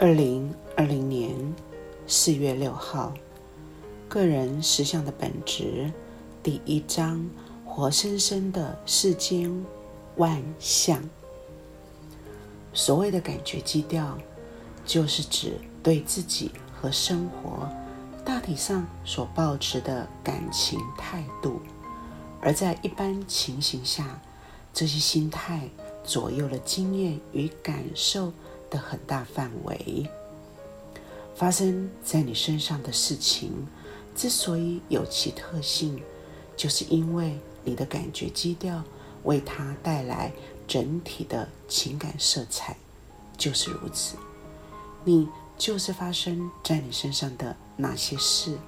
二零二零年四月六号，个人实相的本质第一章：活生生的世间万象。所谓的感觉基调，就是指对自己和生活大体上所保持的感情态度。而在一般情形下，这些心态左右了经验与感受。的很大范围发生在你身上的事情，之所以有其特性，就是因为你的感觉基调为它带来整体的情感色彩，就是如此。你就是发生在你身上的那些事。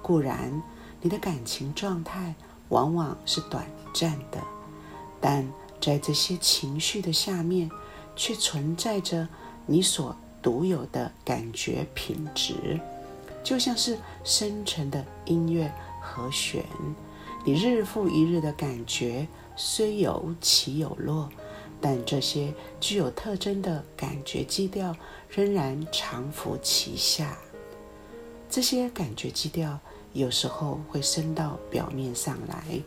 固然，你的感情状态往往是短暂的，但在这些情绪的下面。却存在着你所独有的感觉品质，就像是深沉的音乐和弦。你日复一日的感觉虽有起有落，但这些具有特征的感觉基调仍然常伏其下。这些感觉基调有时候会升到表面上来，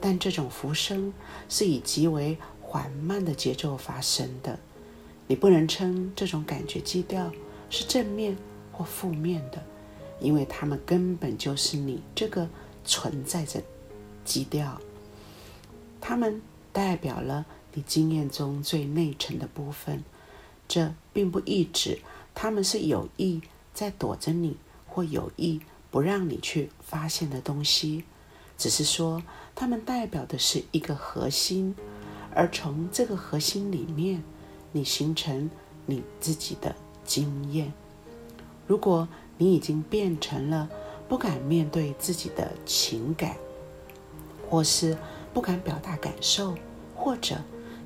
但这种浮升是以极为。缓慢的节奏发生的，你不能称这种感觉基调是正面或负面的，因为它们根本就是你这个存在着基调。它们代表了你经验中最内层的部分。这并不意指他们是有意在躲着你，或有意不让你去发现的东西，只是说它们代表的是一个核心。而从这个核心里面，你形成你自己的经验。如果你已经变成了不敢面对自己的情感，或是不敢表达感受，或者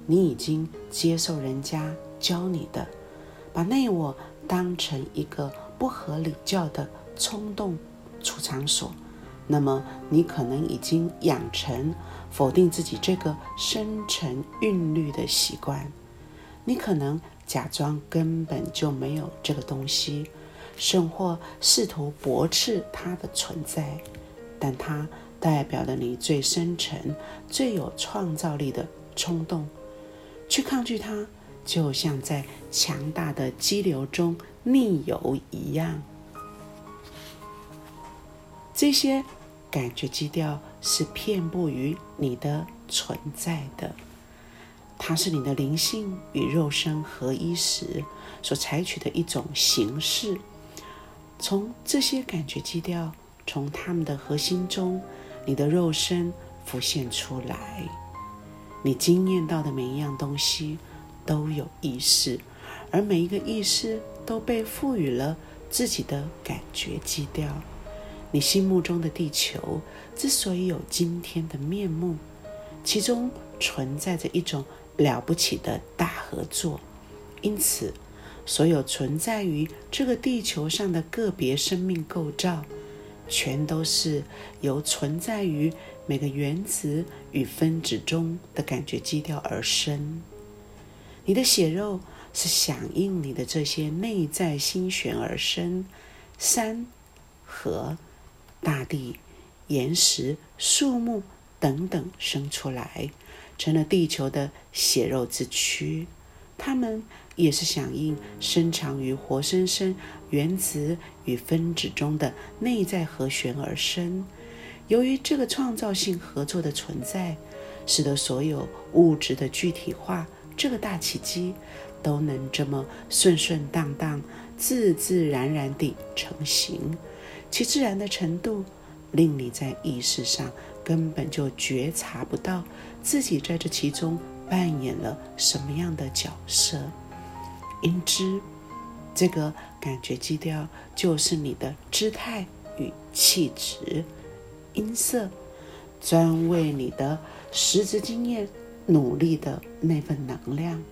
你已经接受人家教你的，把内我当成一个不合理教的冲动储藏所。那么，你可能已经养成否定自己这个深沉韵律的习惯。你可能假装根本就没有这个东西，甚或试图驳斥它的存在。但它代表了你最深沉、最有创造力的冲动。去抗拒它，就像在强大的激流中逆游一样。这些。感觉基调是遍布于你的存在的，它是你的灵性与肉身合一时所采取的一种形式。从这些感觉基调，从它们的核心中，你的肉身浮现出来。你经验到的每一样东西都有意识，而每一个意识都被赋予了自己的感觉基调。你心目中的地球之所以有今天的面目，其中存在着一种了不起的大合作。因此，所有存在于这个地球上的个别生命构造，全都是由存在于每个原子与分子中的感觉基调而生。你的血肉是响应你的这些内在心弦而生。山河。大地、岩石、树木等等生出来，成了地球的血肉之躯。它们也是响应深藏于活生生原子与分子中的内在和弦而生。由于这个创造性合作的存在，使得所有物质的具体化这个大奇迹都能这么顺顺当当、自自然然地成型。其自然的程度，令你在意识上根本就觉察不到自己在这其中扮演了什么样的角色。因之，这个感觉基调就是你的姿态与气质、音色，专为你的实质经验努力的那份能量，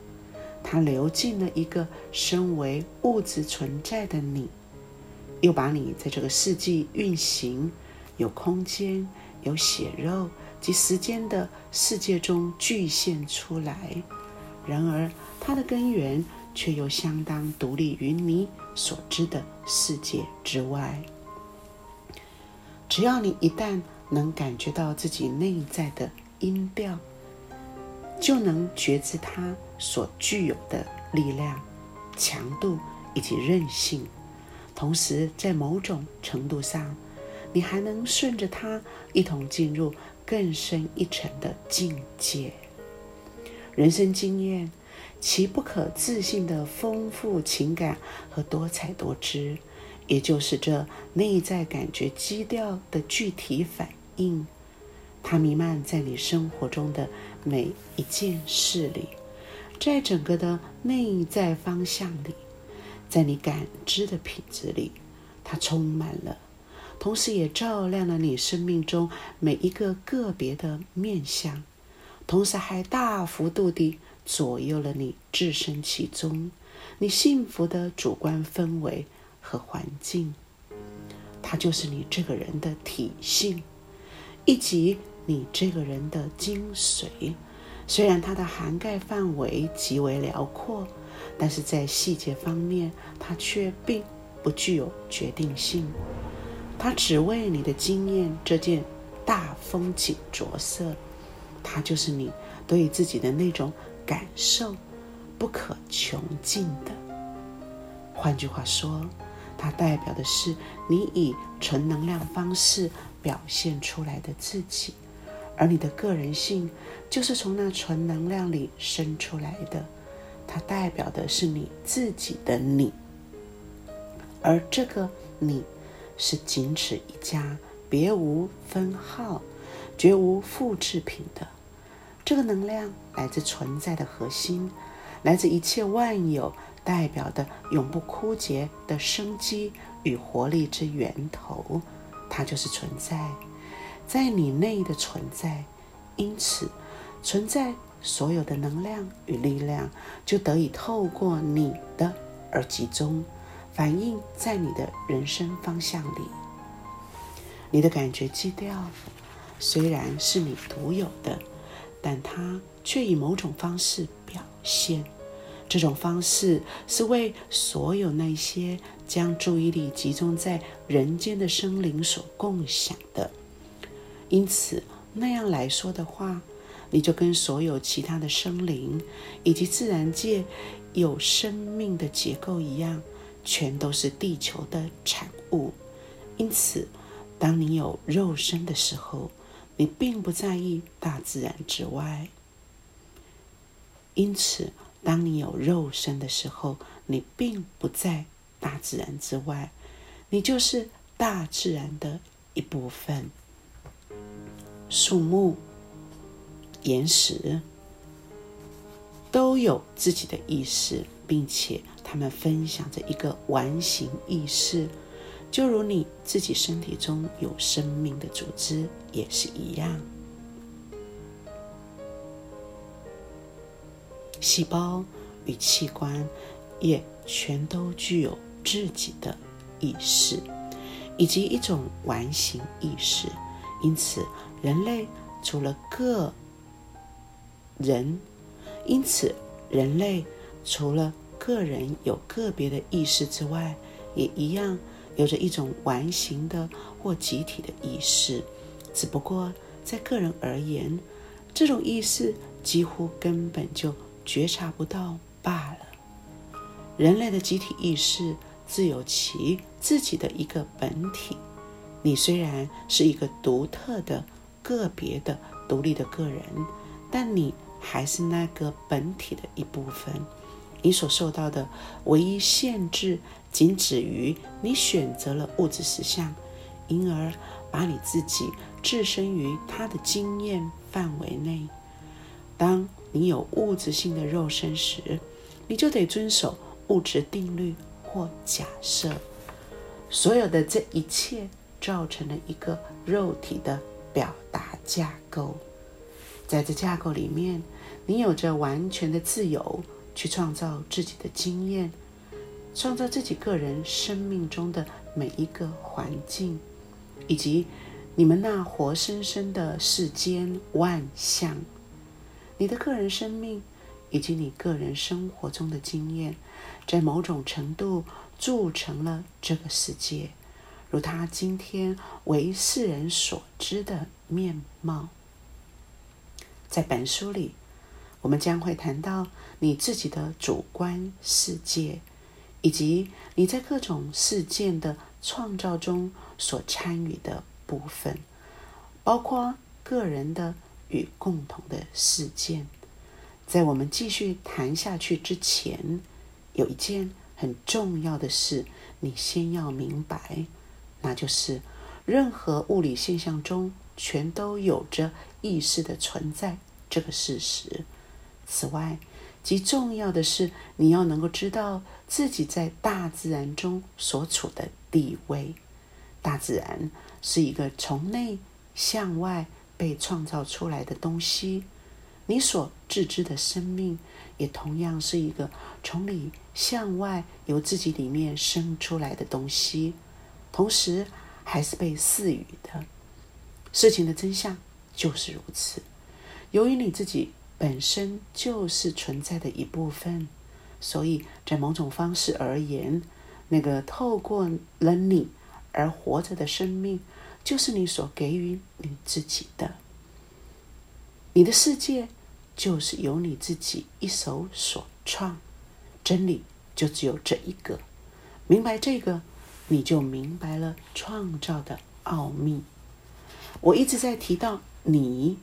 它流进了一个身为物质存在的你。又把你在这个世纪运行、有空间、有血肉及时间的世界中具现出来。然而，它的根源却又相当独立于你所知的世界之外。只要你一旦能感觉到自己内在的音调，就能觉知它所具有的力量、强度以及韧性。同时，在某种程度上，你还能顺着它一同进入更深一层的境界。人生经验，其不可置信的丰富情感和多彩多姿，也就是这内在感觉基调的具体反应。它弥漫在你生活中的每一件事里，在整个的内在方向里。在你感知的品质里，它充满了，同时也照亮了你生命中每一个个别的面相，同时还大幅度地左右了你置身其中、你幸福的主观氛围和环境。它就是你这个人的体性，以及你这个人的精髓。虽然它的涵盖范围极为辽阔。但是在细节方面，它却并不具有决定性。它只为你的经验这件大风景着色，它就是你对自己的那种感受，不可穷尽的。换句话说，它代表的是你以纯能量方式表现出来的自己，而你的个人性就是从那纯能量里生出来的。它代表的是你自己的你，而这个你是仅此一家，别无分号，绝无复制品的。这个能量来自存在的核心，来自一切万有，代表的永不枯竭的生机与活力之源头。它就是存在，在你内的存在。因此，存在。所有的能量与力量就得以透过你的而集中，反映在你的人生方向里。你的感觉基调虽然是你独有的，但它却以某种方式表现。这种方式是为所有那些将注意力集中在人间的生灵所共享的。因此，那样来说的话。你就跟所有其他的生灵以及自然界有生命的结构一样，全都是地球的产物。因此，当你有肉身的时候，你并不在意大自然之外。因此，当你有肉身的时候，你并不在大自然之外，你就是大自然的一部分。树木。岩石都有自己的意识，并且他们分享着一个完形意识，就如你自己身体中有生命的组织也是一样。细胞与器官也全都具有自己的意识，以及一种完形意识。因此，人类除了各人，因此，人类除了个人有个别的意识之外，也一样有着一种完形的或集体的意识。只不过，在个人而言，这种意识几乎根本就觉察不到罢了。人类的集体意识自有其自己的一个本体。你虽然是一个独特的、个别的、独立的个人，但你。还是那个本体的一部分，你所受到的唯一限制，仅止于你选择了物质实相，因而把你自己置身于它的经验范围内。当你有物质性的肉身时，你就得遵守物质定律或假设。所有的这一切造成了一个肉体的表达架构，在这架构里面。你有着完全的自由去创造自己的经验，创造自己个人生命中的每一个环境，以及你们那活生生的世间万象。你的个人生命以及你个人生活中的经验，在某种程度铸成了这个世界，如他今天为世人所知的面貌。在本书里，我们将会谈到你自己的主观世界，以及你在各种事件的创造中所参与的部分，包括个人的与共同的事件。在我们继续谈下去之前，有一件很重要的事，你先要明白，那就是任何物理现象中全都有着意识的存在这个事实。此外，极重要的是，你要能够知道自己在大自然中所处的地位。大自然是一个从内向外被创造出来的东西。你所自知的生命，也同样是一个从里向外由自己里面生出来的东西，同时还是被赐予的。事情的真相就是如此。由于你自己本身就是存在的一部分，所以在某种方式而言，那个透过了你而活着的生命，就是你所给予你自己的。你的世界。就是由你自己一手所创，真理就只有这一个。明白这个，你就明白了创造的奥秘。我一直在提到你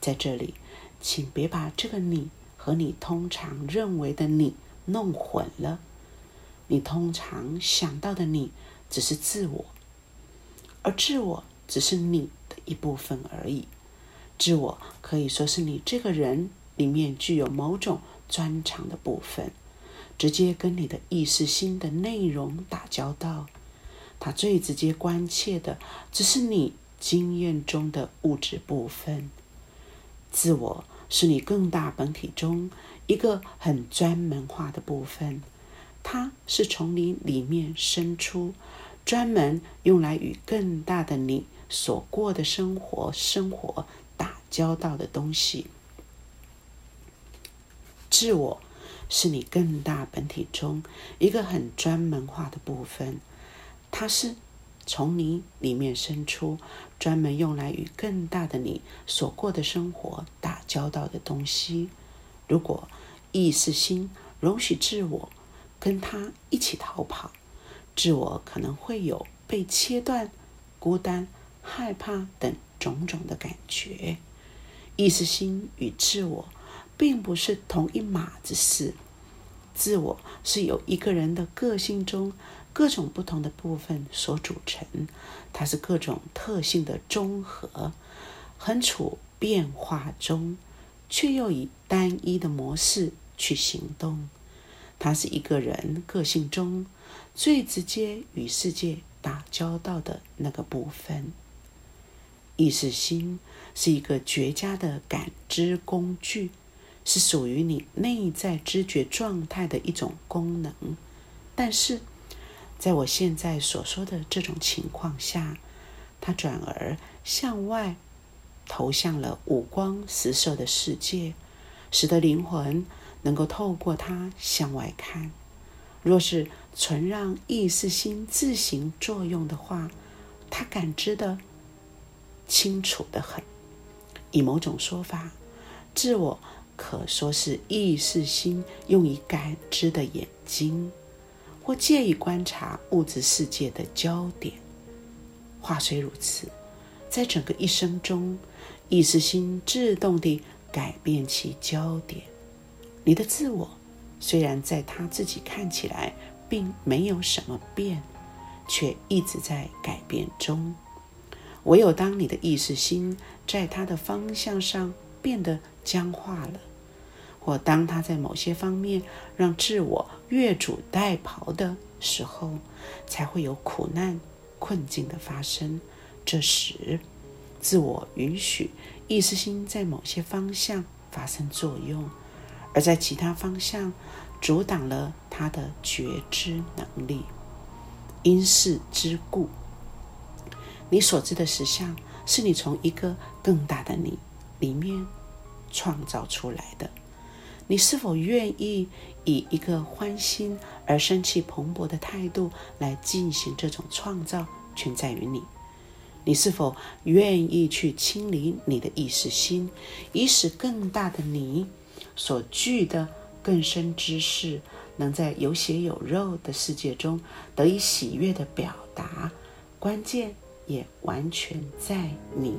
在这里，请别把这个你和你通常认为的你弄混了。你通常想到的你只是自我，而自我只是你的一部分而已。自我可以说是你这个人里面具有某种专长的部分，直接跟你的意识心的内容打交道。它最直接关切的，只是你经验中的物质部分。自我是你更大本体中一个很专门化的部分，它是从你里面生出，专门用来与更大的你所过的生活生活打。交道的东西，自我是你更大本体中一个很专门化的部分，它是从你里面生出，专门用来与更大的你所过的生活打交道的东西。如果意识心容许自我跟他一起逃跑，自我可能会有被切断、孤单、害怕等种种的感觉。意识心与自我并不是同一码子事。自我是由一个人的个性中各种不同的部分所组成，它是各种特性的综合，很处变化中，却又以单一的模式去行动。它是一个人个性中最直接与世界打交道的那个部分。意识心是一个绝佳的感知工具，是属于你内在知觉状态的一种功能。但是，在我现在所说的这种情况下，它转而向外投向了五光十色的世界，使得灵魂能够透过它向外看。若是纯让意识心自行作用的话，它感知的。清楚的很。以某种说法，自我可说是意识心用以感知的眼睛，或借以观察物质世界的焦点。话虽如此，在整个一生中，意识心自动地改变其焦点。你的自我虽然在他自己看起来并没有什么变，却一直在改变中。唯有当你的意识心在它的方向上变得僵化了，或当他在某些方面让自我越俎代庖的时候，才会有苦难、困境的发生。这时，自我允许意识心在某些方向发生作用，而在其他方向阻挡了他的觉知能力。因事之故。你所知的实相，是你从一个更大的你里面创造出来的。你是否愿意以一个欢欣而生气蓬勃的态度来进行这种创造，全在于你。你是否愿意去清理你的意识心，以使更大的你所具的更深知识，能在有血有肉的世界中得以喜悦的表达？关键也完全在你。